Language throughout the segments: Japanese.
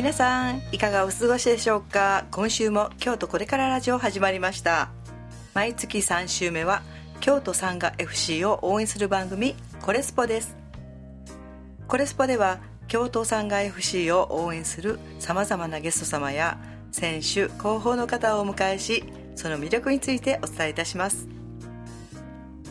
皆さんいかがお過ごしでしょうか？今週も京都これからラジオ始まりました。毎月3週目は京都サンガ FC を応援する番組コレスポです。コレスポでは京都サンガ FC を応援するさまざまなゲスト様や選手広報の方をお迎えしその魅力についてお伝えいたします。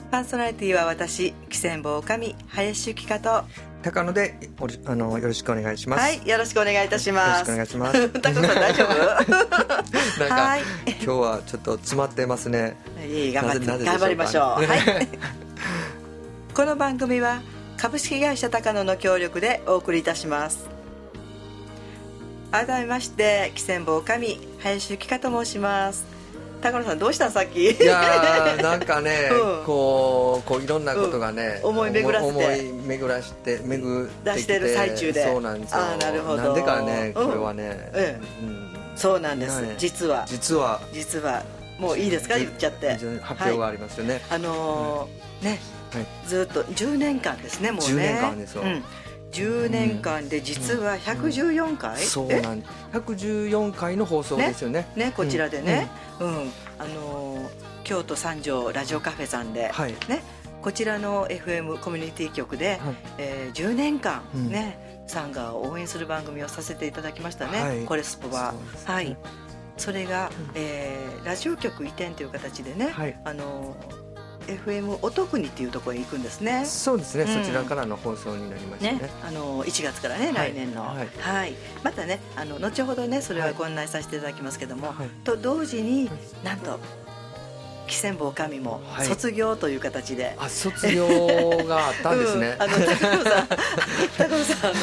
パーソナリティは私喜千坊女林由紀香と高野でおりあのよろしくお願いします。はいよろしくお願いいたします。よろしくお願いします。高野さん大丈夫？なんか、はい。今日はちょっと詰まってますね。いい頑張って頑張りましょう、はい、この番組は株式会社高野の協力でお送りいたします。改めまして喜千坊女林由紀香と申します高野さんどうしたんさっき？いやーなんかね、うん。こうこういろんなことがね、うん。思い巡らせて。思い巡らして巡って出してる最中で。そうなんですよ。あーなるほど。なんでかねうん。これはね、えうん。そうなんです、ね実は。実は。実は。もういいですか？じ言っちゃって。じ発表がはいありますよね。あのーね。はい。ずっと10年間ですねもうね。10年間ですよ。うん、10年間で実は114回、えそうなん114回の放送ですよね。ねこちらでね、うん。あのー京都三条ラジオカフェさんで、はい。ねこちらの FM コミュニティ局で、はい。えー10年間うん。ね、サンガを応援する番組をさせていただきましたね、はい。コレスポは。ね。はい。それが、えーラジオ局移転という形でね、はい。あのー FM おとくにっていうところへ行くんですね。そうですね、うん。そちらからの放送になりましたね。ね、あの1月からね、はい。来年の、ははい。いまたねあの後ほどねそれははい。ご案内させていただきますけども、はい。と同時になんと喜千坊神もはい。卒業という形で、あ卒業があったんですね、うんあの高野さん高野さんあ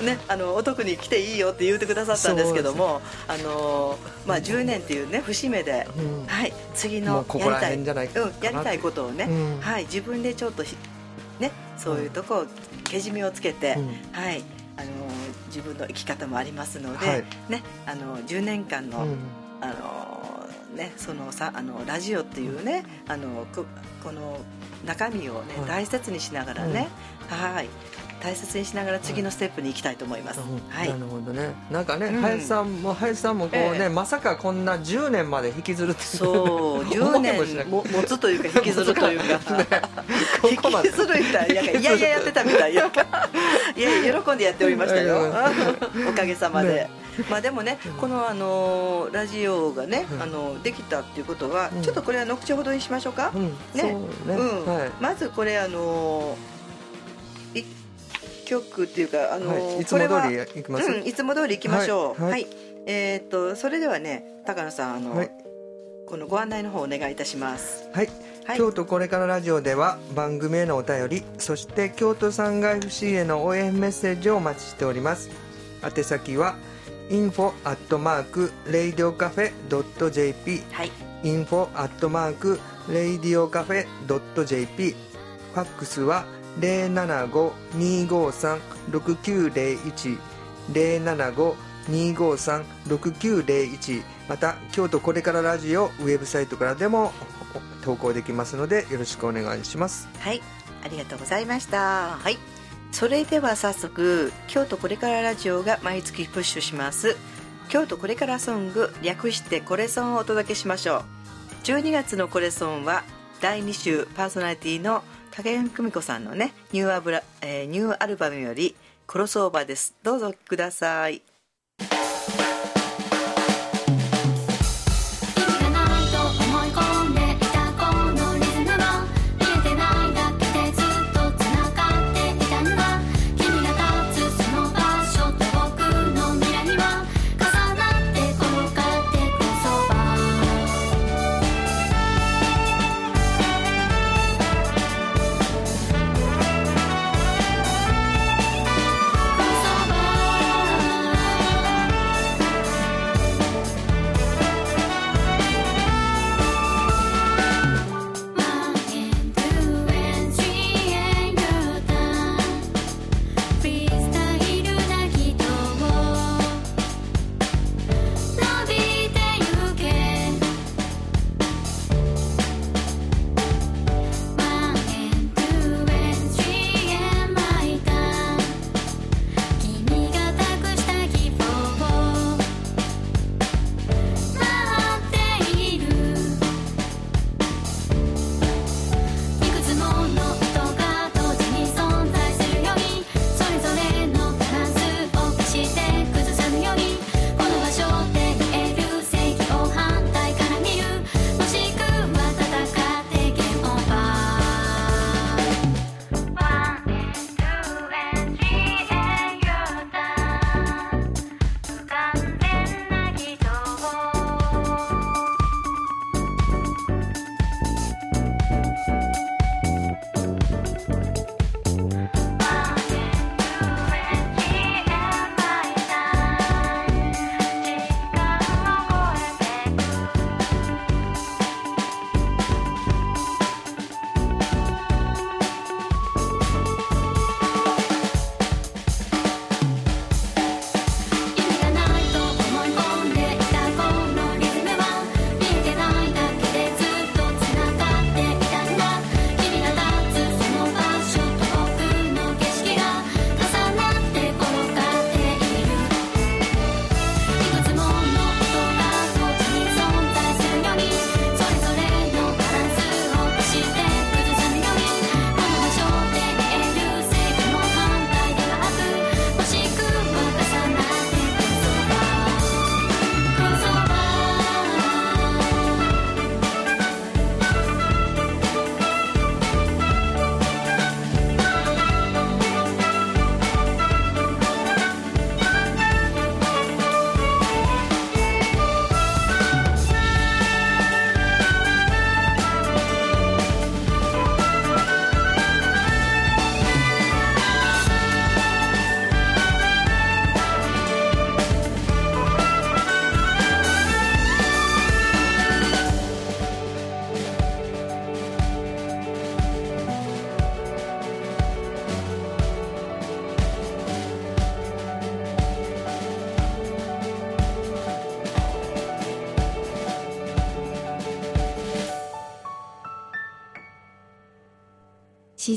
のねあのお得に来ていいよって言ってくださったんですけどもあのまあ10年っていうね節目で、うん。はい次ものうここら辺じゃないうん、やりたいことをね、うん。はい自分でちょっとひねそういうとこをけじめをつけて、うん。はいあの自分の生き方もありますので、はい。ねあの10年間の、うん。あのねそのさあのラジオっていうねあのここの中身をね、はい。大切にしながらね、はい大切にしながら次のステップに行きたいと思います、うんはい。なるほどね。なんかね、うん。林さんも林さんもこうね、ええ。まさかこんな10年まで引きずるってそう10思いもしな年も持つというか 引きずるというか、ここまで引きずるみたいやいやいややってたみたい やいや喜んでやっておりましたよ。おかげさまで、ね。まあでもねこのあのラジオがね、うん。あのできたっていうことは、うん。ちょっとこれは後ほどにしましょうか、うん、ね。ね、うん。はい。まずこれあの一曲っていうかあの、はい、いつも通りいきます、うん、いつも通り行きましょう。は、はい。い。えーっとそれではね高野さんあの、はい。このご案内の方お願いいたします。はい、はい。京都これからラジオでは番組へのお便りそして京都産外 FC への応援メッセージをお待ちしております。宛先は info at mark radiocafe.jp はい。info at mark radiocafe.jp ファックスは075-253-6901 075-253-6901また京都これからラジオウェブサイトからでも投稿できますのでよろしくお願いします。はい。ありがとうございました。はい。それでは早速京都これからラジオが毎月プッシュします。京都これからソング略してこれソンをお届けしましょう。12月のこれソンは第2週パーソナリティの影山久美子さんのねニューアブラ、えーニューアルバムよりクロスオーバーです。どうぞお聴きください。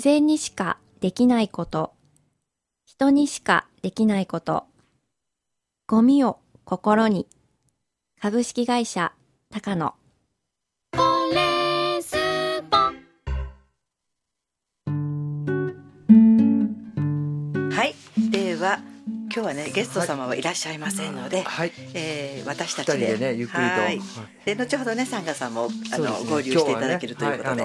自然にしかできないこと、人にしかできないこと、ゴミを心に、株式会社高野。はい。では今日はねゲスト様はいらっしゃいませんので、はい。えー私たちで。二人でねゆっくりと。で後ほどねサンガさんもあの、ね。合流していただけるということで、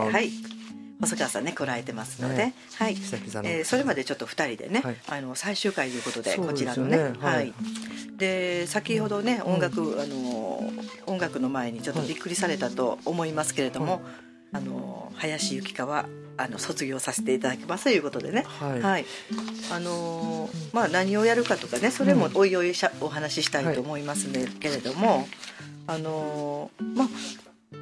細川さんね来られてますので、ね。はい、えーそれまでちょっと二人でね、はい。あの最終回ということでこちらのね。ねはい。はい。で先ほどね音楽、あの音楽の前にちょっとびっくりされたと思いますけれども、あの林由紀香はあの卒業させていただきますということでね。はい。あのーまあ何をやるかとかねそれもおいおいしゃお話ししたいと思いますね、けれどもあのーまあ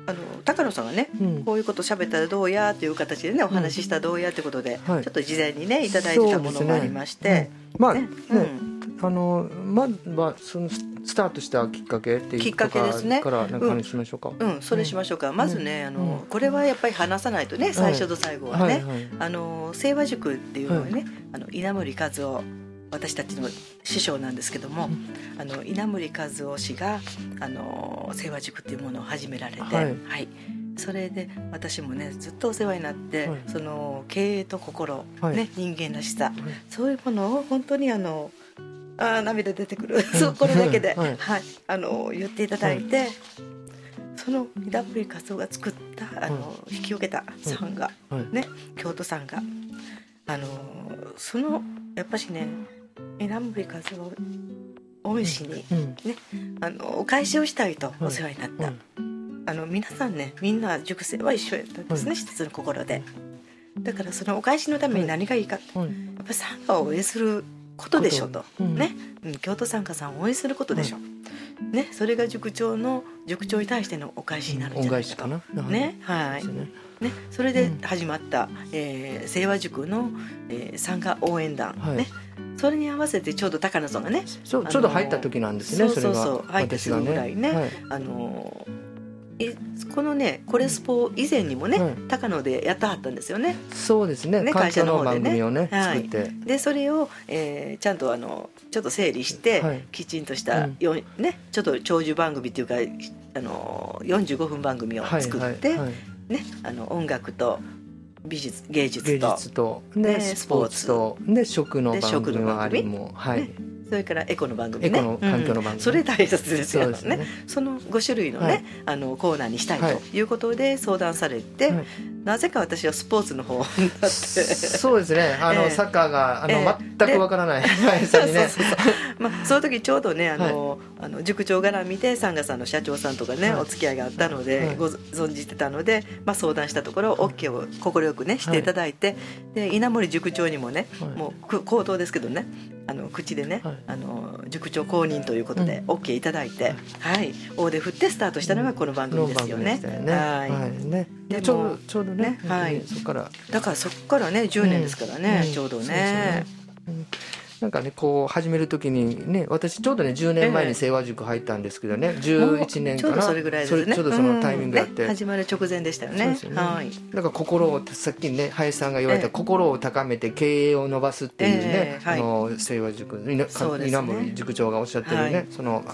あの高野さんがね、うん。こういうこと喋ったらどうやという形でねお話ししたらどうやということで、はい。ちょっと事前にねいただいてたものもありまして、まあね。ね。うん。あのまはそのスタートしたきっかけっていうきっかけですねとかからなんか話しましょうか、うん、それしましょうか、まずねあの、うん。これはやっぱり話さないとね最初と最後はね、はいはいあの清和塾っていうのはね、あの稲森和夫私たちの師匠なんですけども、あの稲森和夫氏があの清和塾っていうものを始められて、ははい。いそれで私もねずっとお世話になって、はい。その経営と心、はい。ね、人間らしさ、そういうものを本当にあのあー涙出てくる、そうこれだけで、はい。はい。あの言っていただいて。その稲森和夫が作ったあの、引き受けたさんが、はい。ね京都さんがあのそのやっぱしね稲森和夫恩師に、うん。ね。あのお返しをしたいとお世話になった、はいあの皆さんねみんな塾生は一緒やったんですね、はい一つの心で。だからそのお返しのために何がいいか、やはいっぱり参加を応援することでしょと、うん。ね、うん、京都参加さんを応援することでしょ、ね、それが塾長の塾長に対してのお返しになるんじ恩ゃないかと。返しかな。ねはい。ねね、それで始まった、えー清和塾の、えー参加応援団、はい。ね、それに合わせてちょうど高野さんがね、ちょうど入った時なんですねそうそうそう入ってすぐぐらいねはい。あのーいこのねコレスポ以前にもね、はい。高野でやってはったんですよね。そうですね。ね会社の方でね。ねはい。作って。でそれを、えーちゃんとあのちょっと整理して、はい。きちんとした、うん。よね、ちょっと長寿番組っていうかあの45分番組をはい作って、ね、あの音楽と美術芸術芸と術とねねスポーツ。とで食ので番組食の番組はありもはい。ねそれからエコの番組ね。エコの環境の番組うん。それ大切ですよね。そね。その5種類のね、はい。あのコーナーにしたいはい。ということで相談されて、はい。なぜか私はスポーツの方そうですね。あええ。のサッカーがあのええ。全くわからない林さんにね。そうそうそう。まあ、その時ちょうどねあの、あの塾長絡みでサンガさんの社長さんとかね、はい。お付き合いがあったので、はい。ご存じてたので、まあ、相談したところ OK を快くねしていただいて、で稲森塾長にもね、はい。もうく口頭ですけどねあの口でね、はい。あの塾長公認ということで OK いただいて、はい。大手振ってスタートしたのがこの番組ですよね。ね。はい。はい。ね。でもちょうどねねはい。そこから。だからそこからね10年ですからね、うん。ちょうどね。なんかねこう始める時にね私ちょうどね10年前に清和塾入ったんですけどね11年かな。それぐらいですね。それちょうどそのタイミングがあって、うんね始まる直前でしたよね。ね。はい。なんか心をさっきね林さんが言われた、ええ。心を高めて経営を伸ばすっていうね、ええ。はい。あの清和塾稲そうですね。塾長がおっしゃってるね、はい。その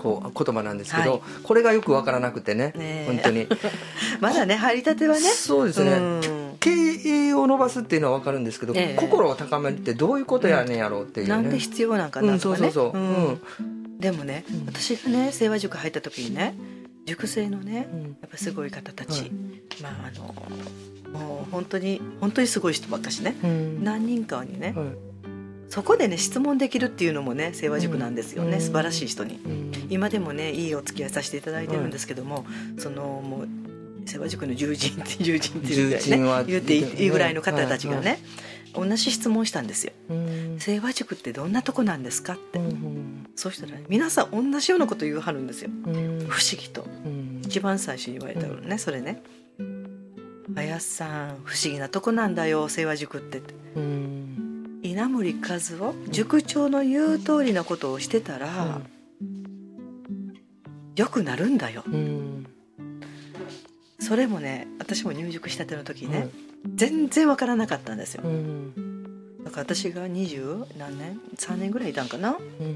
こう言葉なんですけど、はい。これがよくわからなくてねねえ。本当に。まだね入りたてはね。そうですね、うん。経営を伸ばすっていうのは分かるんですけど、ええ。心を高めるってどういうことやねんやろうっていうね、なんで必要なんかなとかね。うんそうそうそう。うん。でもね、うん。私がね清和塾入った時にね塾生のねうん。やっぱすごい方たち、はい。まああのもう本当に本当にすごい人ばっかしね。うん。何人かにね、はいそこでね質問できるっていうのもね清和塾なんですよね、うん。素晴らしい人に。うん。今でもねいいお付き合いさせていただいてるんですけども、そのもう清和塾の友人って 友人っていうぐらい重鎮はね。言っていいいぐらいの方たちがはいね、同じ質問をしたんですよ。うん「清和塾ってどんなとこなんですか?」って、うんそうしたら、ね、皆さん同じようなこと言うはるんですよ。うん。不思議と。うん。一番最初に言われたのね、それね「林さん不思議なとこなんだよ清和塾って」って。うん稲森和夫塾長の言う通りのことをしてたら、よくなるんだよ。うん。それもね私も入塾したての時ね、はい全然わからなかったんですよ。うん。だから私が20何年3年ぐらいいたんかな？ううん。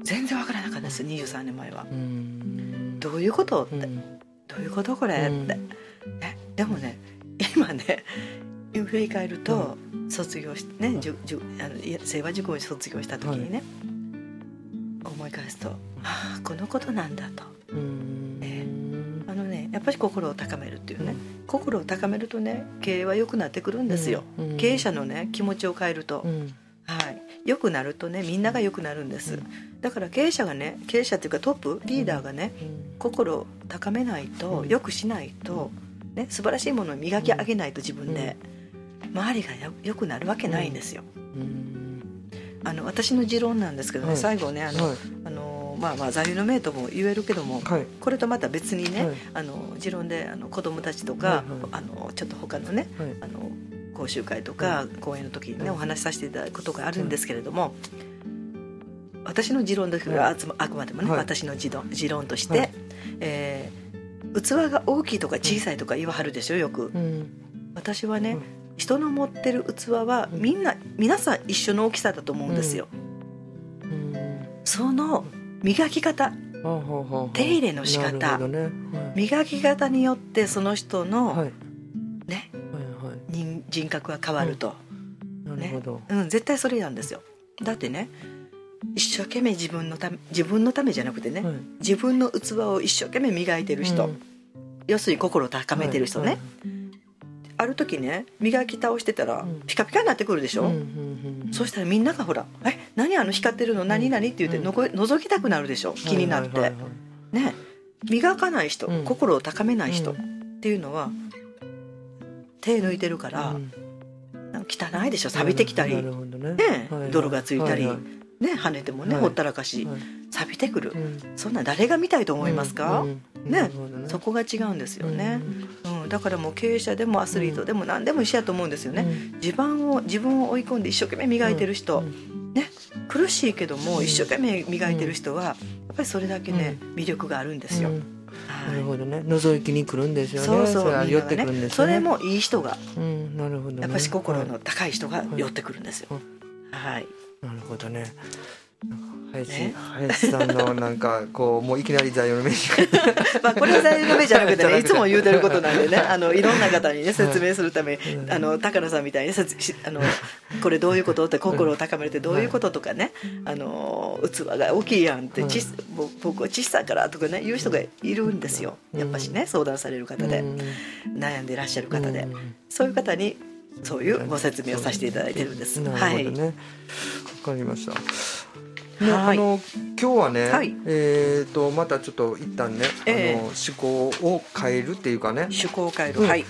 ん全然わからなかったんです23年前は。うん。どういうことって、うん。どういうことこれって、うん。えでもね今ね振り返ると卒業してねじゅじゅあの清和塾を卒業した時にね、思い返すと「ああこのことなんだ」と。うん。えあのねやっぱり心を高めるっていうね、心を高めるとね経営は良くなってくるんですよ、うん。経営者のね気持ちを変えると、うん。はい。良くなるとねみんなが良くなるんです、だから経営者がね経営者っていうかトップリーダーがね、心を高めないとうん。良くしないと、ね、素晴らしいものを磨き上げないと自分で、周りがよ良くなるわけないんですよ。うん。あの私の持論なんですけどね、はい。最後ねあの、はい。あのまあまあ座右の銘とも言えるけども、はい。これとまた別にね、はい。あの持論であの子供たちとか、あのちょっと他のねはい。あの講習会とか講演の時にねお話しさせていただくことがあるんですけれども、私の持論ですが、はい。あつまあくまでもね、はい。私の持論持論として、はい。えー器が大きいとか小さいとか言わはるでしょよく。うん。私はね、うん人の持ってる器はみんな皆さん一緒の大きさだと思うんですよ、うん。その磨き方。手入れの仕方。なるほどね。磨き方によってその人の、はい。はいね。はいはい。人人格が変わると、なるほど。うん、絶対それなんですよ。だってね一生懸命自分のため自分のためじゃなくてね、はい。自分の器を一生懸命磨いてる人、うん。要するに心を高めてる人ね、はいある時ね磨き倒してたらうん。ピカピカになってくるでしょ、うんそしたらみんながほら「え何あの光ってるの？何何?」って言ってのこ覗きたくなるでしょ？気になって、はいはい。はいね。磨かない人、うん。心を高めない人っうん。ていうのは手抜いてるから、汚いでしょ？錆びてきたり、ね。ね。泥がついたり。ね跳ねてもね、はい。ほったらかし、はい。錆びてくる、うん。そんな誰が見たいと思いますか、うん。うん。ね。そこが違うんですよね、うんうん。だからもう経営者でもアスリートでも何でも一緒やと思うんですよね、うん。自分を自分を追い込んで一生懸命磨いてる人、うん。ね。苦しいけどもうん。一生懸命磨いてる人はやっぱりそれだけね、魅力があるんですよ、なるほどね。覗きに来るんですよね。そうそう。れは寄ってくるんですそれもいい人がうん。なるほどね。やっぱし心はいの高い人が寄ってくるんですよ、はいはい。なるほどね林ね。林さんのなんか こうもういきなり座右の銘に。まあこれは座右の銘じゃなくてね いつも言うてることなんでねあのいろんな方にね説明するために、うん。あの高野さんみたいにあのこれどういうことって心を高めるってどういうこととかねあの器が大きいやんって、うんちぼ僕は小さいからとかね言う人がいるんですよ。やっぱしね相談される方で。うん。悩んでいらっしゃる方で。うん。そういう方にそういうご説明をさせていただいてるんです。なはい。わ、かりました。ね、はい。あの今日はね、はい。えっ、とまたちょっと一旦ね、ええ。あの思考を変えるっていうかね、趣向を変える、うん。はい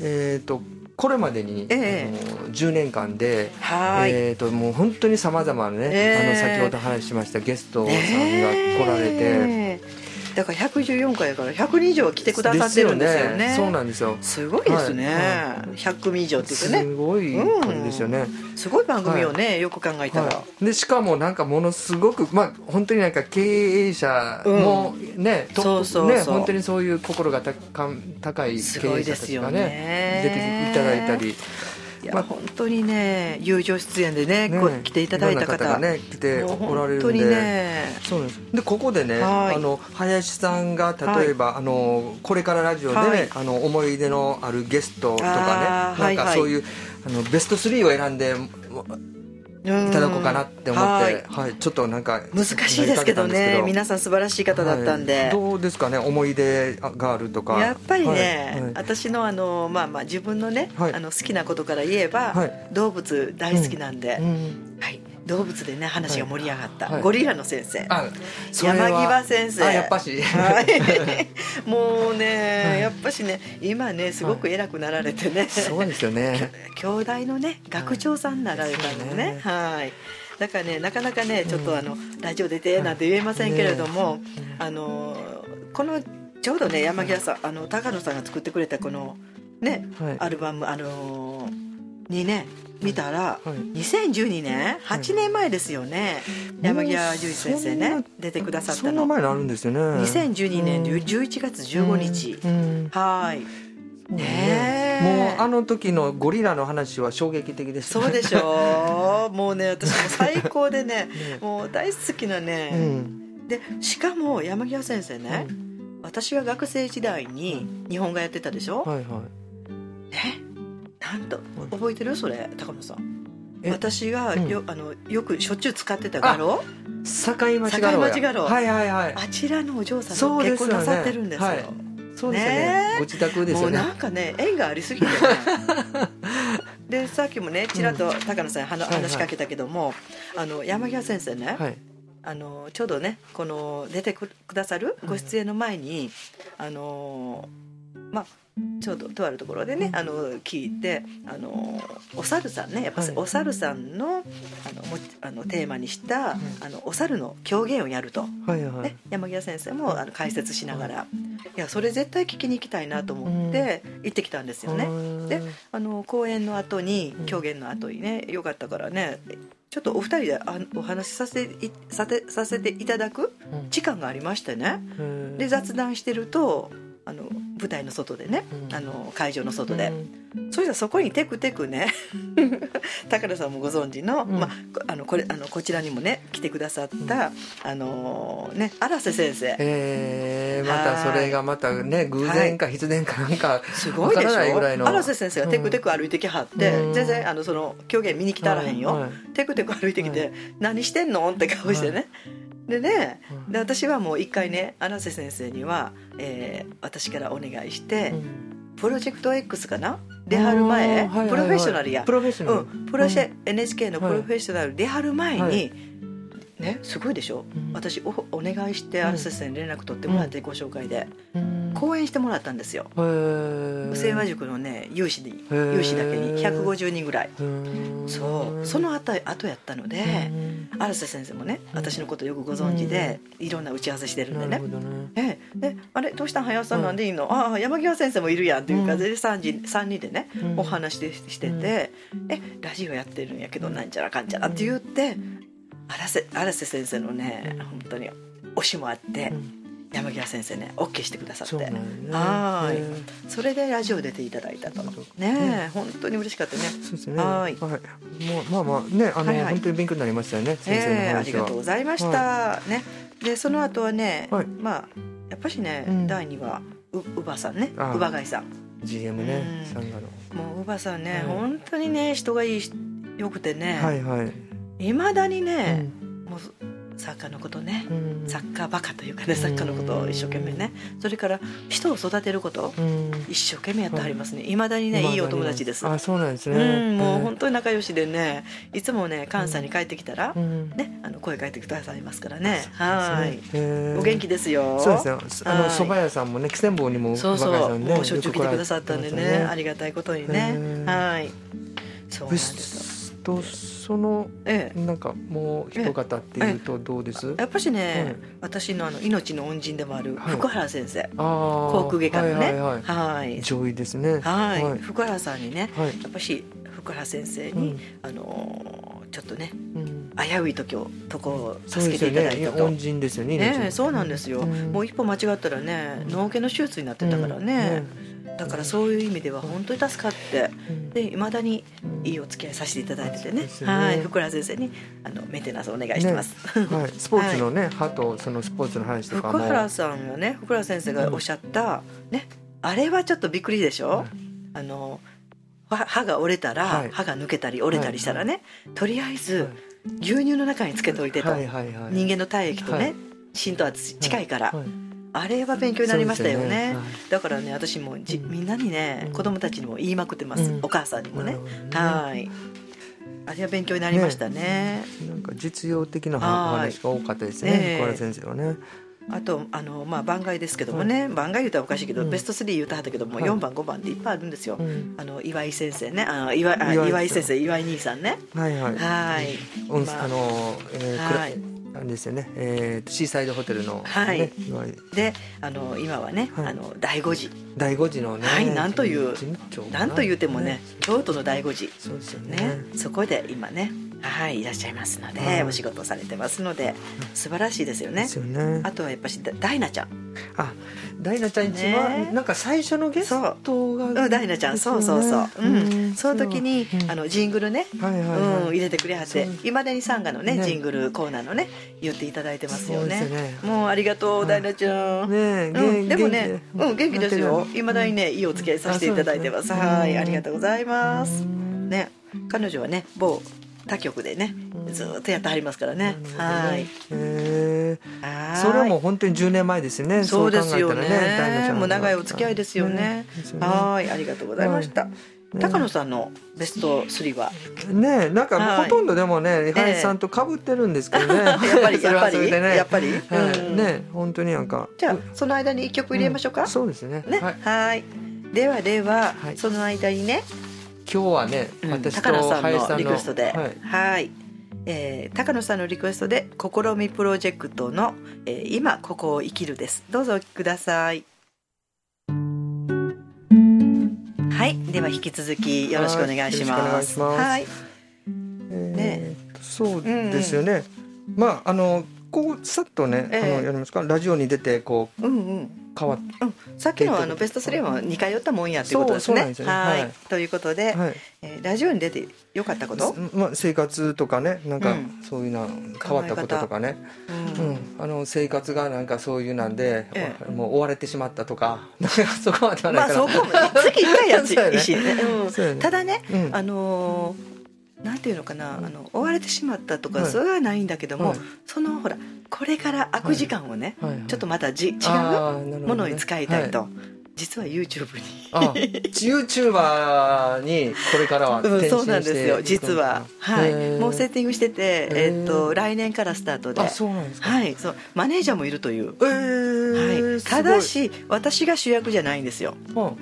えっ、とこれまでに、ええ。あの10年間で、はい、えっ、ともう本当にさまざまなね、ええ。あの先ほど話しましたゲストさんが来られて。ねえだから114回やから100人以上は来てくださってるんですよね。そうなんですよ。すごいですね、はい。は100組以上って言ってすねごい感じですよね。すごい番組をね、よく考えたら、はい、でしかもなんかものすごくまあ本当になんか経営者もね、トップそうそうね本当にそういう心が高高い経営者たちがねね。出ていただいたり、いや、まあ本当にね友情出演でねねこう来ていただいた方がね来ておられるんで。本当にね。そうです。でここでね、はい。あの林さんが例えば、あのこれからラジオで、はい。あの思い出のあるゲストとかねなんあーはいはい。かそういう、あのベスト3を選んでいただこうかなって思って、ははい。いちょっとなんか難しいですけどね。皆さん素晴らしい方だったんで、はい。どうですかね思い出があるとか。やっぱりね、はい。はい。私のあの、まあ、まあ自分のね、はい。あの好きなことから言えば、はい。動物大好きなんで、うん。はい、動物でね話が盛り上がった、はい。ゴリラの先生、山際先生。あやっぱし。はい、もうね、はい。やっぱしね今ねすごく偉くなられてね、そうですよね。兄弟のね学長さんになられたのね、はい。だからねなかなかねちょっとあの、ラジオ出てなんて言えませんけれども、あのこのちょうどね山際さんあの高野さんが作ってくれたこのね、はい。アルバムあのにね見たら、はい。2012年？8年前ですよね、山際十一先生ね出てくださっそんなたの前になるんですよね。2012年うん。11月15日、うん。はい。うん。ねもうあの時のゴリラの話は衝撃的でしたそうでしょう。もうね私も最高でね ね。もう大好きなね、うん。でしかも山際先生ね、私が学生時代に日本画やってたでしょ、はいはい。えなんと覚えてる？それ高野さん。え？私がうん。よ,、あのよくしょっちゅう使ってた画廊。境町画廊はいはいはい。あちらのお嬢さんが結婚なさってるんですよ。はい。そうですよね。ご自宅ですもうよねなんかね縁がありすぎて。ね でさっきもねちらっと高野さんに話,、しかけたけどもあの山際先生ね、はい。あのちょうどねこの出てくくださるご出演の前に、あのまあちょうどとあるところでね、あの聞いてあのお猿さんねやっぱ、はい。お猿さんのあのもあのテーマにした、あのお猿の狂言をやると、はいはい。ね、山際先生もあの解説しながら、いやそれ絶対聞きに行きたいなと思って行ってきたんですよね。うん。であの公演の後にうん。狂言の後にねよかったからねちょっとお二人であお話しさせていさてさせていただくうん。時間がありましてね。うんで雑談してるとあの舞台の外でねうん。あの会場の外で。うんそしたらそこにテクテクね 高田さんもご存知の,、うん。まあ、こあのこれあのこちらにもね来てくださった、あのね荒瀬先生。えー、またそれがまたね偶然か必然かなんかすごいでしょ？の。荒瀬先生がテクテク歩いてきはって、うん。全然あのその狂言見に来たらへんよ、はいはい。テクテク歩いてきて「は何してんの?」って顔してね、でねうん。で私はもう一回ね荒瀬先生には、えー私からお願いして、うん。プロジェクト X かな？出はる前、プロフェッショナルや。プロフェッショナル、うん、プロシェ、うん。NHK のプロフェッショナル出はる前に、はいね。すごいでしょ、うん。私おお願いして荒瀬先生に連絡取ってもらって、ご紹介で。うん。講演してもらったんですよ。清和塾のね有志に有志だけに150人ぐらい。うんそう。その後後やったのでうん。荒瀬先生もねうん。私のことよくご存知でいろんな打ち合わせしてるんでね。ね。ええ。であれ？どうした？ん林さんなんでいいの、ああ山際先生もいるやんっていう感じで 3, 人3人でね、うん。お話でしてて、えラジオやってるんやけどなんちゃらかんちゃらって言って荒瀬先生のねうん。本当に推しもあって、うん。山際先生ね OK してくださって。そね。はーいそれでラジオ出ていただいたと。ねえ、本当に嬉しかったね。そうですね。はい。もうまあまあねあの、はいはい。本当に勉強になりましたよね先生のええあ話は、りがとうございました、ね。でその後はね、はい。まあやっぱしね、うん。第2話う乳母さんね。ああ。乳母貝さん。GM ねうん。サンガの。もう乳母さんね、うん本当にね人がいいしよくてね、はいはい、いまだにうね、ん。もうサッカーのことね、うん。サッカーバカというかねサッカーのことを一生懸命ねそれから人を育てることうん。一生懸命やってはりますね。いまだにねいいお友達です。あそうなんですうねん。もう当本当に仲良しでねいつもね関西に帰ってきたら、うん。ねあの声かけてくださいますからね。はい。お元気ですよ。そうですよあのはい。蕎麦屋さんもね喜千坊にもそうそう、若井さんねもうしょっちゅう来てくださったんでねありがたいことにね。はい。そうなんブですそのええ。なんかもう一方っていうとどうです？やっぱしね、はい私のあの命の恩人でもあるはい。福原先生、航空外科のね。はい上位ですね。はい、はい。福原さんにねはい。やっぱし福原先生に、うん。あのーちょっとねうん。危うい時をとこを助けていただいたと。ね。恩人ですよねねそうなんですよ、うん。もう一歩間違ったらね脳外の手術になってたからね、だからそういう意味では本当に助かってうん。でいまだにうんいいお付き合いさせていただいててね。はい。福原先生にあのメンテナンスお願いしてます、はい、スポーツのね、歯とそのスポーツの話とか福も原さんがね福原先生がおっしゃった、ねあれはちょっとびっくりでしょ、はいあの歯歯が折れたら、はい。歯が抜けたり折れたりしたらね、とりあえず牛乳の中につけておいてと、はいはいはい。人間の体液とね、はい。浸透圧近いから、はいあれは勉強になりましたよね。だからね私もじうん。みんなにね、うん。子供たちにも言いまくってます、うん。お母さんにもね。はい。あれは勉強になりましたね。なんか実用的な話が多かったですええ。ね小原先生はねあとあの、まあ、番外ですけどもね、番外言うたらおかしいけど、うん。ベスト3言うたはったけども、はい4番5番っていっぱいあるんですよ、うん。あの岩井先生ね。あの岩井あ岩井先生岩井兄さんね。はいはい。はい。ああのえーはい。なんですよね。えーとシーサイドホテルのはい。であの今はね、はい。あの第五次第五次のねはいなんというな。んと言うてもね京都の第五次そうですよね。ね、そこで今ねはいいらっしゃいますので、はい。お仕事をされてますので素晴らしいですよね。よね。あとはやっぱしダダイナちゃん。あダイナちゃん一番、ね。なんか最初のゲストが、う。ん、ダイナちゃんそうそうそう、うん、その時に、あのジングルね、はいはいはい。うん、入れてくれはっていまだにサンガのねね。ジングルコーナーのね言っていただいてますよね。もうありがとう、ダイナちゃん、ねえうん、元で。もね、元気うん、元気ですよ。いまだにね、いいお付き合いさせていただいてます。はい、うんありがとうございます。うん。ね、彼女はね、某他局でね、ずーっとやってはりますからね。はい。へえはい。それも本当に10年前ですよね。そうですよね。考えたらダイナちゃんはもう長いお付き合いですよね。ね。はい、ありがとうございました。ね。高野さんのベスト3は？ねえなんかはい。ほとんどでもね林さんと被ってるんですけどね。やっぱり、やっぱり、やっぱり。ね本当になんか。じゃあ、その間に一曲入れましょうか？そうですね。ね、はい。はい。ではではは、い。その間にね、今日はねうん高野さんのリクエストで、はい。はい、えー高野さんのリクエストで「試みプロジェクトの、えー今ここを生きる」です。どうぞお聴きください。はい。では引き続きよろしくお願いします。はいえーとそうですよね。まああのこうさっとねあえ。えのやりますか？ラジオに出てこううんうん。変わっうん、さっきのあのベスト3は似通ったもんやということですね。す。よね。はい。はい。ということで、はい。えーラジオに出てよかったこと、まあ生活とかねなんかうん。そういうな変わったこととかね。うん。うん。あの生活がなんかそういうなんでえもう追われてしまったと かそこまではないかな。まあそこも月一回やつ ね。いいしね、うん。ただね、うん。あのーなんていうのかな、あの追われてしまったとか、はい。それはないんだけども、はい。そのほらこれから空く時間をね、ちょっとまたじ違う？ものに使いたいと、は実は YouTube に。あ YouTuber にこれからは うん、転身してそうなんですよ。実は、はい。もうセッティングしてて、えー。っと来年からスタートで。あそうなんですか。はい、そう。マネージャーもいるという、えー。はい、ただし私が主役じゃないんですよ。すごい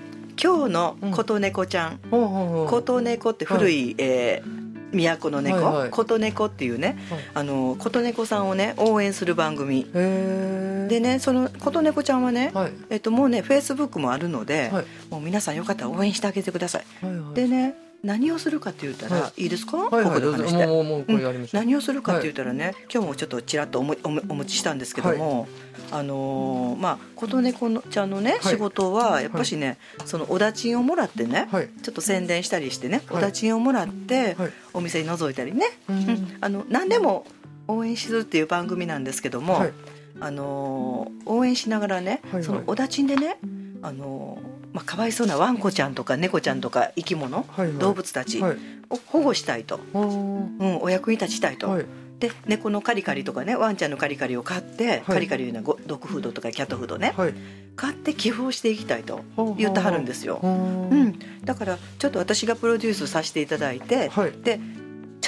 今日の琴猫ちゃん、うんうんうんう。ん琴猫って古い、えー都の猫、はいはい。琴猫っていうね、はい。あの琴猫さんをね応援する番組。でねその琴猫ちゃんはね、はい。えっともうねフェイスブックもあるので、はい。もう皆さんよかったら応援してあげてください。はいはい。でね何をするかって言ったら、、はい。いですか、はいここで話して。もうもうこれやりましょう。何をするかって言ったらね、今日もちょっとちらっとおもおもお持ちしたんですけども、あのーまあ琴猫のちゃんのね、はい。仕事はやっぱしね、そのおだちんをもらってね、はい。ちょっと宣伝したりしてね、はい。おだちんをもらって、はい。お店に覗いたりね、ううん。んあの何でも応援するっていう番組なんですけども、はい。あのー応援しながらね、はいはい。そのおだちんでね、あのーまあ、かわいそうなワンコちゃんとか猫ちゃんとか生き物、はいはい。動物たちはい。を保護したいと、あー。うん、お役に立ちたいと。はい。で猫のカリカリとかねワンちゃんのカリカリを買って、はい。カリカリいうのはごドッグフードとかキャットフードね、はい。買って寄付をしていきたいと言ってはるんですよ、う。うんん、だからちょっと私がプロデュースさせていただいて、はい。で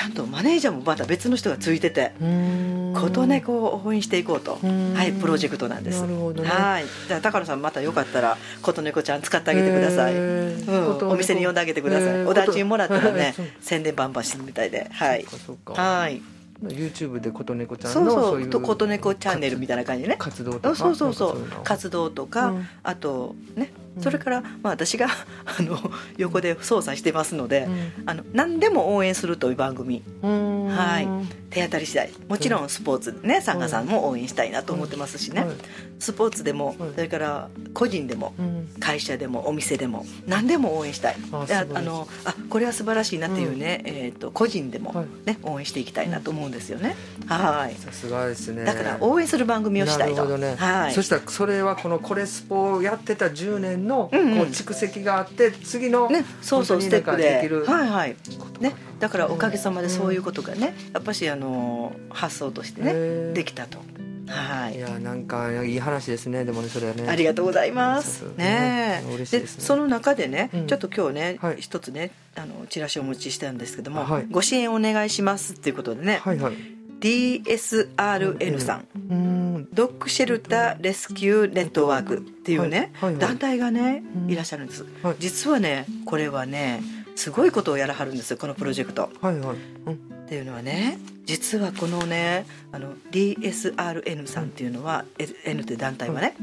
ちゃんとマネージャーもまた別の人がついててうん。琴猫を応援していこうと、うん。はいプロジェクトなんです。なるほどね。はい。じゃあ高野さんまたよかったら琴猫ちゃん使ってあげてください、うん、お店に呼んであげてください、おだちんもらったらね宣伝バンバンしてるみたいで。はい。はい。YouTube で琴猫ちゃんのそうとそう琴猫チャンネルみたいな感じでね。活動とか。そうそうそう。活動とか、うん。あとねうんそれから、まあ、私が あの横で操作してますので、うん。あの何でも応援するという番組。うん。はい。手当たり次第。もちろんスポーツねサンガさんも応援したいなと思ってますしね、はい。スポーツでも、はい。それから個人でもうん。会社でもお店でも何でも応援したい。でああのあこれは素晴らしいなっていうね、えー、と個人でも、はい。ね、応援していきたいなと思うんですよね。はい。さすがですね。だから応援する番組をしたいと。なるほどね、はい。そしたらそれはこのコレスポをやってた10年のこう蓄積があって次のね、そうそうステップ本当になんかできるはいはい。ね、だからおかげさまでそういうことがねやっぱしあの発想としてねできたと。はい。いやなんかいい話ですねでもねそれはね。ありがとうございますね。でその中でね、うん。ちょっと今日ね、はい。一つねあのチラシをお持ちしたんですけども、はい。ご支援お願いしますっていうことでね、はいはい DSRN さん、うん。ドッグシェルターレスキューネットワークっていうね、はいはいはい。団体がね、うん。いらっしゃるんです、はい。実はねこれはねすごいことをやらはるんですよこのプロジェクト。はいはい。うん。っていうのはね実はこのねあの DSRN さんっていうのは、L- N って団体はね、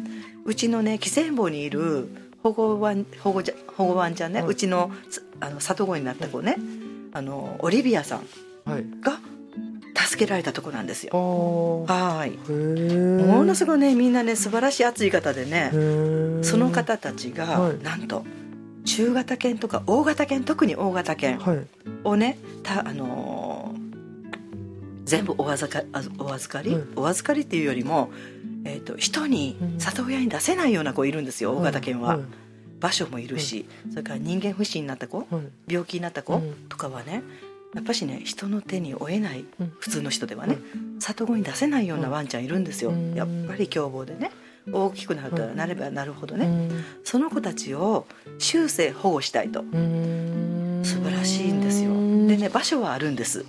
うちのね汽船坊にいる保護ワン保護じゃ保護ワンちゃんね、はい。うちのすあの里子になった子ねあのオリビアさんはい。が助助けられたとこなんですよ。はい。ものすごいねみんなね素晴らしい熱い方でねその方たちが、はい。なんと中型犬とか大型犬特に大型犬はい。をねたあのー全部お預かあお預かり、はい。お預かりっていうよりも、えー、と人にうん。里親に出せないような子いるんですよ大型犬は、い。場所もいるし、それから人間不信になった子はい。病気になった子うん。とかはねやっぱしね人の手に負えないうん。普通の人ではね里子に出せないようなワンちゃんいるんですよ。うん。やっぱり凶暴でね。大きくなるとなればなるほどね。うん。その子たちを終生保護したいと。うん。素晴らしいんですよ。でね場所はあるんです。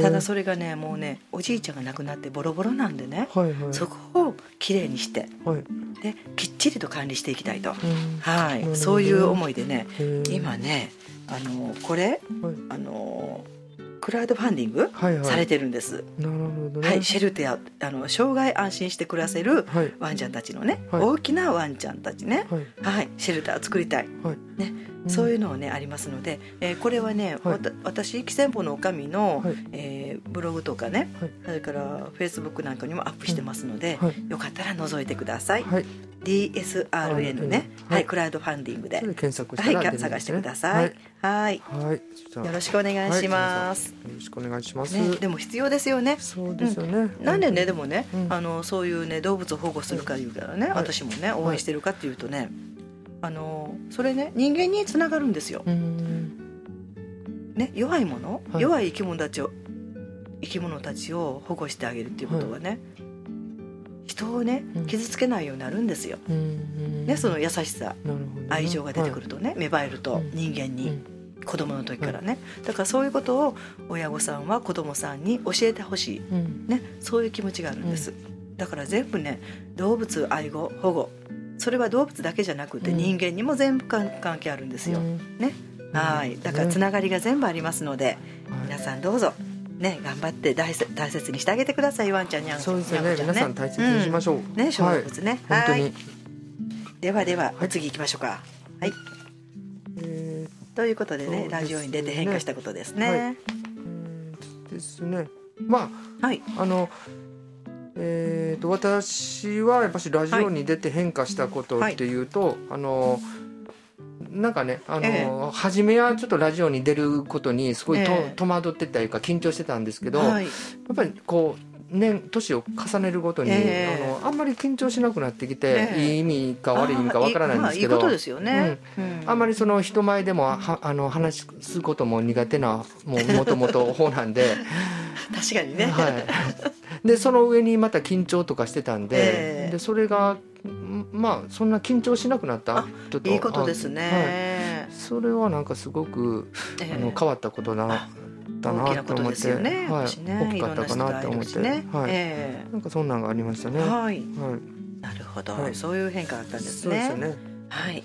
ただそれがねもうねおじいちゃんが亡くなってボロボロなんでねはいはい。そこをきれいにしてはい。できっちりと管理していきたいと。うん。はい。そういう思いでね今ねあのこれはい。あのクラウドファンディングはいはい。されてるんです、なるほどね。はい、シェルテアあの生涯安心して暮らせるはい。ワンちゃんたちのね、はい。大きなワンちゃんたちね、はい。はい、シェルターを作りたい、はい。ねそういうのをねありますので、えーこれはね、はい。私汽船舗の女将の、はい。えーブログとかね、はい。それからフェイスブックなんかにもアップしてますので、はい。よかったら覗いてください、はい DSRN ね、ははいいクラウドファンディングで。検索してきますね。探してください。はい、はい。よろしくお願いします、はいよろしくお願いします。ね、でも必要ですよね。そうですよね。なんでねでもね、うん。あのそういうね動物を保護するかいうからね、はい。私もね応援してるかっていうとね、あのそれね人間につながるんですよ、うん。ね、弱いもの、はい。弱い生き物たちを生き物たちを保護してあげるっていうことはね、人をねうん。傷つけないようになるんですよ、うんね、その優しさ愛情が出てくるとね、芽生えるとうん。人間に、うん。子供の時からね。だからそういうことを親御さんは子供さんに教えてほしい。うん。ね、そういう気持ちがあるんです、だから全部ね動物愛護保護。それは動物だけじゃなくてうん。人間にも全部関関係あるんですよ、うん。ね。はい。だからつながりが全部ありますので、はい。皆さんどうぞね頑張って大切大切にしてあげてくださいワンちゃんにゃんそうですよね。にゃんちゃ皆さん大切にしましょう。うん。ね小動物ね。はい。本当に。はい。ではでは、はい。次行きましょうか。はい。えということでねね。ラジオに出て変化したことですね。はい。ですね。まはい。ああのえー、と私はやっぱしラジオに出て変化したことっていうと、あのなんかねあの、え初めはちょっとラジオに出ることにすごいと、ええ。戸惑ってたいうか緊張してたんですけど、はい。やっぱりこう年年を重ねるごとに、ええ。あのあんまり緊張しなくなってきて、ええ。いい意味か悪い意味かわからないんですけど、あですよね、うん。あん。まりその人前でもはあの話すことも苦手なもうもともと方なんで、確かにね、はい、でその上にまた緊張とかしてたんで,、ええ。でそれがんまあそんな緊張しなくなったといいことですはい。ね、それはなんかすごくええ。あの変わったことなことでなと思って、ね。はい、私ね大きかったかなと思って、いろんな人がいるしねはいえなんかそんなんがありましたえね。はいはい。なるほど、はいそういう変化があったんですね。そうですよね。はい。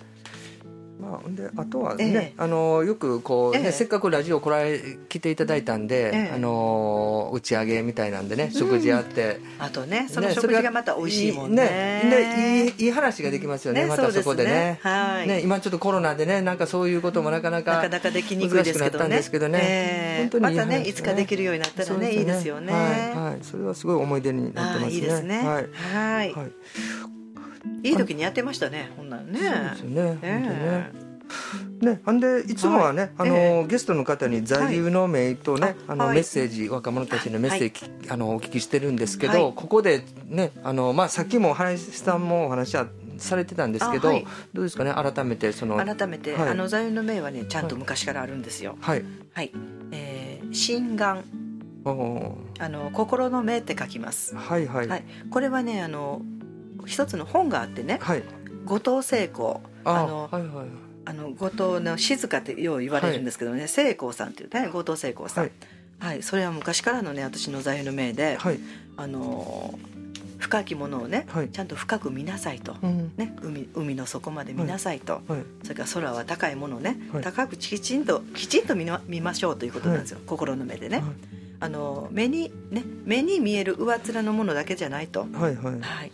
まあ、であとはえね、えあのよくこう、せっかくラジオ来られ来ていただいたんで、ええ。あの打ち上げみたいなんでね食事あって、あとね、そのね食事がまた美味しいもんね。ねでいいいい話ができますよねねまたそこでね。はい。ね今ちょっとコロナでねなんかそういうこともなかなかなかなかできにくいですけ難しくなったどね。んですけどね。ええ。本当にまたね、い。つかできるようになったらね、いいですよね。はい、はい、それはすごい思い出になってますね。いいですね。はい。はい。はいいい時にやってましたね、ほんならね。そうですよね、え本当にねんでいつもはね、はい。あのえゲストの方に座右の銘とね、あのあはい。メッセージ若者たちのメッセージ、あのお聞きしてるんですけど、はい。ここでねあの、まあ、さっきも林さんもお話はされてたんですけど、どうですかね改めてその改めて、はい。あの座右の銘はね、ちゃんと昔からあるんですよ。はい。はい。えー心眼。あの心の目って書きます。はいはい。はい、これはねあの一つの本があってねはい。後藤聖光ああのはいはいあの後藤の静かってよう言われるんですけどね、聖光さんっていうね後藤聖光さん、ははいいそれは昔からのね私の座右の銘で、はい。あの深きものをね、はい。ちゃんと深く見なさいと、うん。ね、海海の底まで見なさいと、はい。それから空は高いものをね、はい。高くきちんときちんと見な見ましょうということなんですよ、心の目でね、はい。あの目にね目に見える上っ面のものだけじゃないと、はいはい。はい、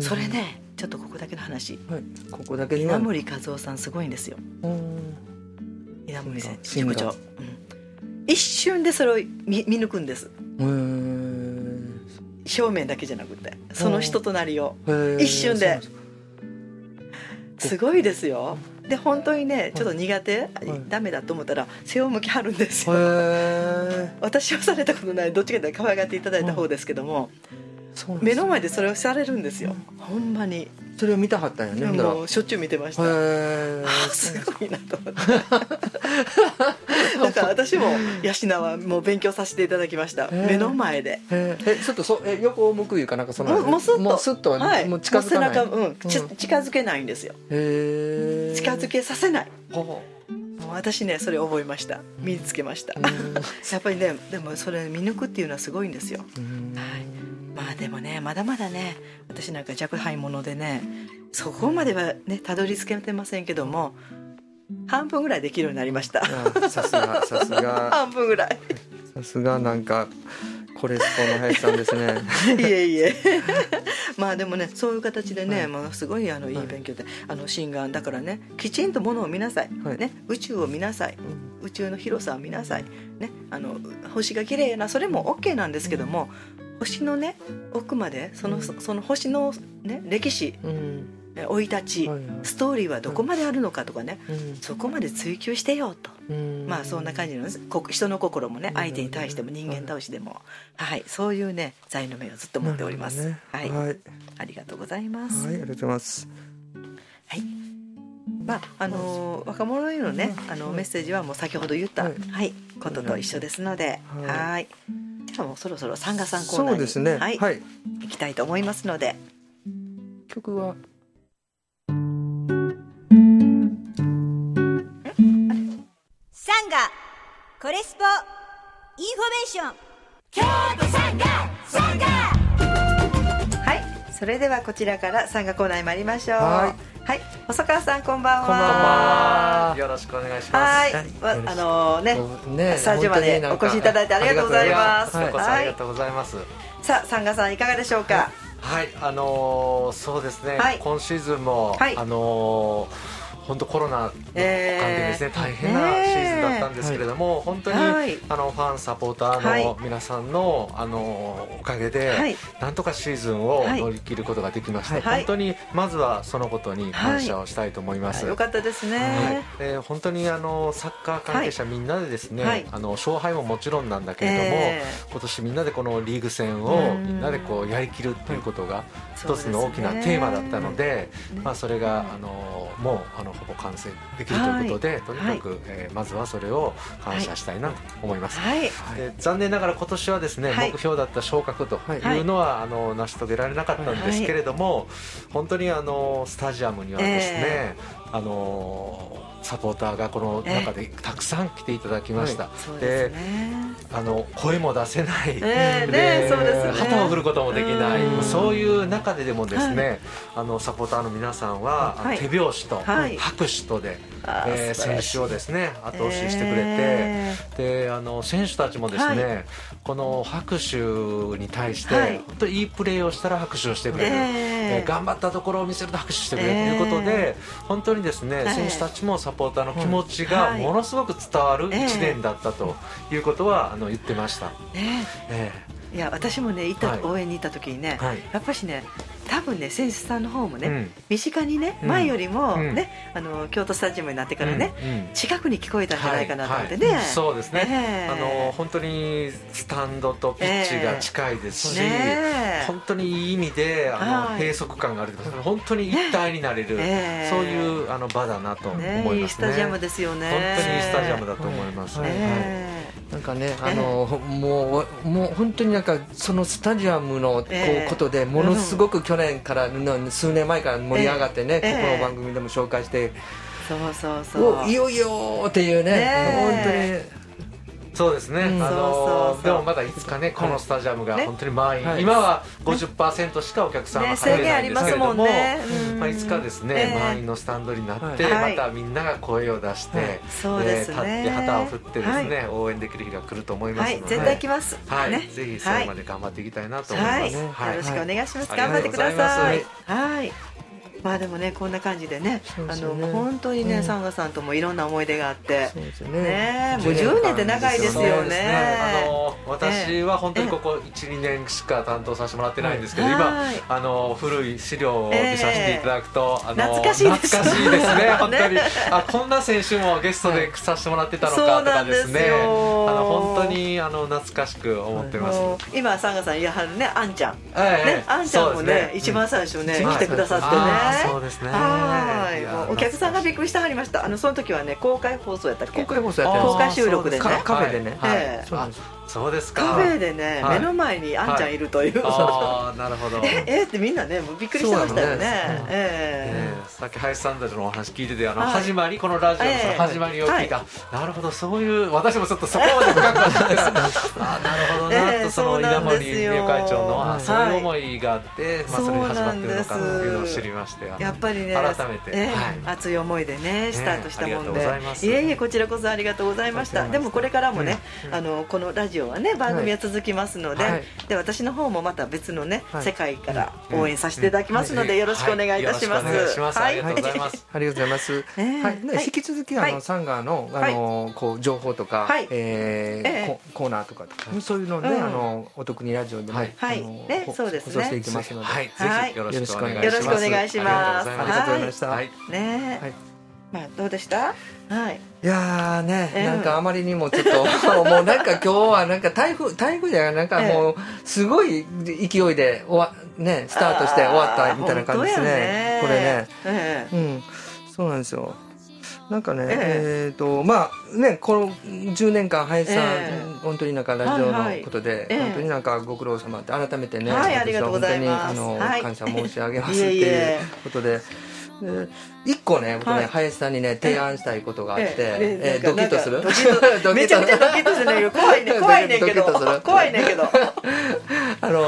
それねちょっとここだけの話。はい。ここだけ稲森和夫さんすごいんですよ。うん稲森先心が塾長、うん、一瞬でそれを見見抜くんです。うへー。正面だけじゃなくてその人となりを。一瞬で。す。ごいですよ。で本当にねちょっと苦手、い。ダメだと思ったら背を向きはるんですへよえ私はされたことない。どっちかというと可愛がっていただいた方ですけども、そうなんですね目の前でそれをされるんですよ。ほんまに。それを見たかったんやねもうしょっちゅう見てました、すごいなと思って。だから私も養はもう勉強させていただきました。ー。目の前で。ええちょっとそえ横を向くいうかなんかそのもうもうすっと。もうスッと、はい、もう近づかない？もう背中、うん。近づけないんですよ。へえ近づけさせない。ほもう私ねそれ覚えました。身につけました、うん。やっぱりねでもそれ見抜くっていうのはすごいんですよ。はい。まあでもねまだまだね私なんか若輩者でねそこまではねたどり着けてませんけども半分ぐらいできるようになりました。あさすがさすが。半分ぐらい。さすがなんかコレスポの林さんですね。いえいえ まあでもねそういう形でね、はい。まあ、すごいあのい。い勉強で、あの心眼だからねきちんとものを見なさい、はい。ね、宇宙を見なさい。宇宙の広さを見なさい、ね、あの星が綺麗なそれも OK なんですけども、星のね奥までそのそその星の、ね、歴史うん生い立ち、はい。はいストーリーはどこまであるのかとかね、うん。そこまで追求してよと。うん。まあそんな感じの人の心もねうん。相手に対しても人間同士でも。はい。そういうね財の目をずっと持っております、なるはい、はい、ありがとうございます。はい、ありがとうございます。はい。まああのー若者へのねあのメッセージはもう先ほど言った、ははい。いことと一緒ですのではい。はい。じゃあもうそろそろサンガさんコーナーにそうですね。はい、はい、行きたいと思いますので。曲はンガコレスポインフォメーション。はいそれではこちらからサンガコーナーに参りましょう。ははい細川さんこんばんは。こんばんは。よろしくお願いします。はい。あのねねスタジオまでお越しいただいてありがとうございます。ありがとうござい。ますこちらこそありがとうございます。さあサンガさんいかがでしょうか？はい、あのーそうですね、はい。今シーズンも、はい。あのー本当コロナの関係えーですね、大変なシーズンだったんですけれども、本当に、はい。あのファンサポータはい。ーの皆さんの、あのおかげで、はい。なんとかシーズンをはい。乗り切ることができました、はい。本当にまずはそのことに感謝をしたいと思います。よかったですね、はい。えー本当にあのサッカー関係者みんなでですね、はい。あの勝敗ももちろんなんだけれども、え今年みんなでこのリーグ戦うをん。みんなでこうやりきるっていうことが一つの大きなテーマだったので、ね。まあそれがあのもうあのほぼ完成できるということで、とにかく、えーまずはそれを感謝したいなと思います。はい。で残念ながら今年はですね、はい。目標だった昇格というのは、あの成し遂げられなかったんですけれども、本当にあのスタジアムにはですね、え。あのサポーターがこの中でたくさん来ていただきました、ですね。あの声も出せない、ええねそうですね。旗を振ることもできない、うん。そういう中ででもですね、あのサポーターの皆さんは、はい。手拍子とはい。拍手とで、え選手をですね後押ししてくれて、えであの選手たちもですね、はい。この拍手に対して、はい。本当にいいプレーをしたら拍手をしてくれる、えええー頑張ったところを見せると拍手してくれる。とええいうことで、本当にですね、はい。選手たちもサポーターの気持ちがはい。ものすごく伝わるええ1年だったということはあの言ってました。ねえいや私もね行った、はい。応援に行った時にね、はい。やっぱしね多分ね選手さんの方もね、うん。身近にねうん。前よりもうん。ね、あの京都スタジアムになってからね、近くに聞こえたんじゃないかなと思ってね、はいはい。そうですね、ええ。あの本当にスタンドとピッチが近いですし、ねえ。本当にいい意味であの、はい。閉塞感があるというか本当に一体になれる、ええ。そういうあの場だなと思いますね。ねいいスタジアムですよね。本当にいいスタジアムだと思いますね、はい。えなんかね、あの、もう、もう本当になんか、そのスタジアムのこう、ええことで、ものすごく去年からの、数年前から盛り上がってね、ええ。ここの番組でも紹介して、そうそうそう。おいよいよっていうね、ねそうですね、うん。あのでもまだいつかねこのスタジアムがね。本当に満員、はい。今は50%しかお客さんはね入れないんですけれども、まあ、いつかですね、ええ。満員のスタンドになって、はい。またみんなが声を出して、はい。そうですね。立って旗を振ってですね、はい。応援できる日が来ると思いますので、はい。絶対来ます、はい、ね。ぜひ最後まで頑張っていきたいなと思いはい、ます。よろしくお願いします、はい頑張ってください。はいまあでもねこんな感じでねあのもう本当にね、うん。サンガさんともいろんな思い出があって。そうですよね。もう10年って長いですよね。あの私は本当にここ12年しか担当させてもらってないんですけど、はい今あの古い資料を見させていただくと、あの懐かしいです。懐かしいですね 本当に、ね。あこんな選手もゲストでさせてもらってたのかとかですね。よ。あの本当にあの懐かしく思ってます、今サンガさんいやはるねあんちゃん。ええ。ね、あんちゃんもね一番最初ね、うん来てくださってね、あーそうですね。はい。お客さんがびっくりしてはりました。あのその時はね公開放送やったっけ？公開放送やってるんです公開収録でね。カフェでね。はい。ええそうなんですそうですか。カフェでね、はい。目の前にあんちゃんいるという、ああなるほど。ええってみんなねもうびっくりしてましたよね。そうなんですえ。ええさっき林さんたちのお話聞いててあの、はい。始まりこのラジオの始まりを聞いた、なるほどそういう私もちょっとそこまで深くはないですあなるほどな、ええとその稲そうなん森ですよ。名誉会長のあはいそういう思いがあって、まあ、それに始まってるのかというのを知りましてやっぱりね改めて、ええはい。熱い思いでねスタートしたもんありがとうで、ございます。いえいえこちらこそありがとうございました。でもこれからもね、あのこのラジオはね番組は続きますので,、はい。で私の方もまた別のね、はい。世界から応援させていただきますので、よろしくお願いいたします。はい。よろしくお願いします、ありがとうございます、ありがとうございます。ええ。はい、引き続きあの、はいサンガーのあの、こう情報とか、はい。えーええ。ココーナーとかそういうのね、うん。あのお得にラジオでも、はい。ねそうですね。放送していきますので、はい、はい。ぜひよろしくお願いします。よろしくお願いします。ありがとうございました。はいい、ねえ、はい。まあどうでした？はい。やーね、ええ。なんかあまりにもちょっと もうなんか今日はなんか台風台風じゃないなんかもうすごい勢いで終わねスタートして終わったみたいな感じですね。これね。ええ。うん、そうなんですよ。なんかね、ええ。っ、とまあねこの10年間林さん、ええ。本当になんかラジオはいはい。のことで、ええ。本当になんかご苦労様って改めてね、はい私ありがとうございます。本当にあの、はい。感謝申し上げますっていう え。ことで。で一個ね僕ね、はい。林さんにね提案したいことがあって、えええードキッとする？なんかドキッとめちゃめちゃドキッとするね 怖いね怖いねんけど。怖いねんけど。あの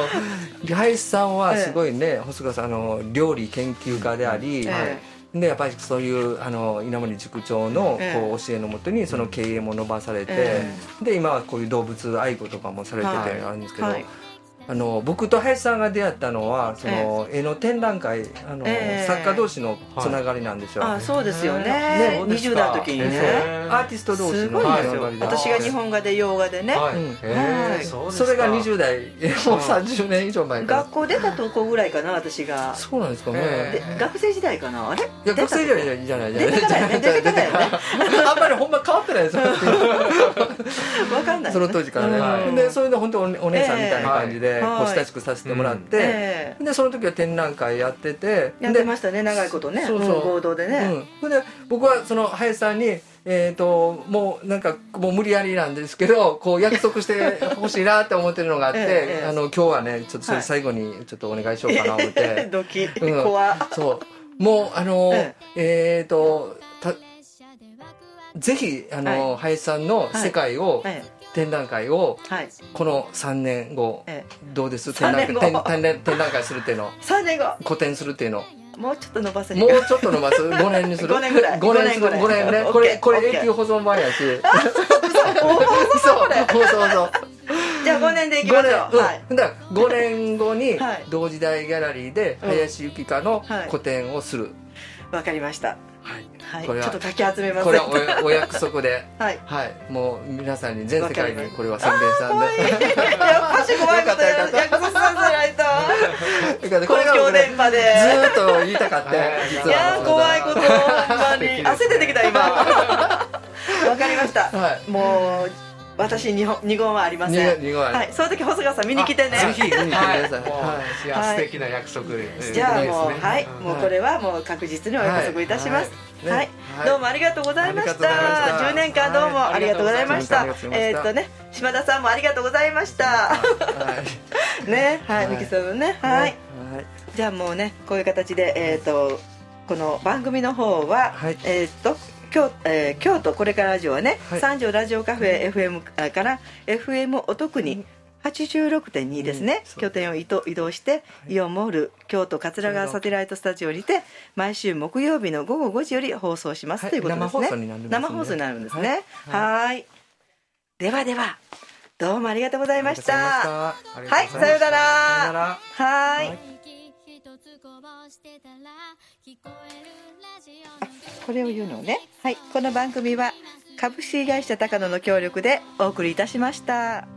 林さんはすごいね、細川さんあの料理研究家であり、えでやっぱりそういうあの稲森塾長のええ。こう教えのもとにその経営も伸ばされて、えで今はこういう動物愛護とかもされててはい。あるんですけど、はいあの僕と林さんが出会ったのはその絵の展覧会あの、ええ。作家同士のつながりなんですよ。あそうですよね。ね。そうですか。20代の時にね。アーティスト同士すのごいですよ。つながりで私が日本画で洋画でね。はい、そうですかそれが20代 もう30年以上前か学校出たとこぐらいかな私が。らそうなんですかね、学生時代かな？あれ？いや学生じゃないじゃないじゃない。出てからやね。あんまりほんま変わってないですよ。わかんないその当時からね、うん。でそれで本当おお姉さんみたいな感じで、ええこうはい。親しくさせてもらって、ええ。でその時は展覧会やっててやってましたね長いことね。そうそう。うん合同でね。うん、で僕はその林さんにえー、ともうなんかもう無理やりなんですけどこう約束してほしいなって思ってるのがあって、えあの今日はねちょっとそれ最後にちょっとお願いしようかな思って、ドキ。うん。そう。もうあのええ。っ、とたぜひあの、は林さんの世界を、え展覧会をえはい。この3年後、ええ。どうです？3展覧展展展覧会するっていうの。3年後？個展するっていうの。もうちょっと伸ばせへんもかうちょっと伸ばす？5年にする？5年ぐらい。5年する？5年ぐらい。5年ね。これこれ永久保存版やし。そうそうそうそうじゃあ5年でいきましょう。5はい。だから5年後にはい。同時代ギャラリーでうん林由紀香のはい。個展をする、わかりましたはい。はい。ちこれはょっとかき集めます。これはおお約束で。はい。はい。もう皆さんに全世界にこれは宣伝したんで。やっぱし怖いことやよ。かったよかった。約束させないと。公共電波で。ずーっと言いたかった。はいいやー怖いことほんまに。てきた今。わかりました、はい。もう私二本二言はありません。二言はい。その時細川さん見に来てね。ぜひ見に来てください、はい。素敵な約束で、じゃあもう、はい、んもうこれはもう確実にお約束いたします。はい。どうもありがとうございました。ありがとうございました。10年間どうもはい。ありがとうございました。えーっとね、島田さんもありがとうございました。はい。ね、はい、はいミキさんもね、はい。はい。じゃあもうね、こういう形で、えーっと、この番組の方は、はい。えーっと。京えー京都これからラジオはね、はい。三条ラジオカフェ FM から FM お得に86.2ですね、うん拠点を移動移動して、イオンモール京都桂川サテライトスタジオにて毎週木曜日の午後5時より放送します、はい。ということですね。生放送になるんで。すね生放送になるんですね。ははい。ではではどうもありがとうございました。はい。さようなら。さようなら。はいこれを言うのね。はい。この番組は株式会社高野の協力でお送りいたしました。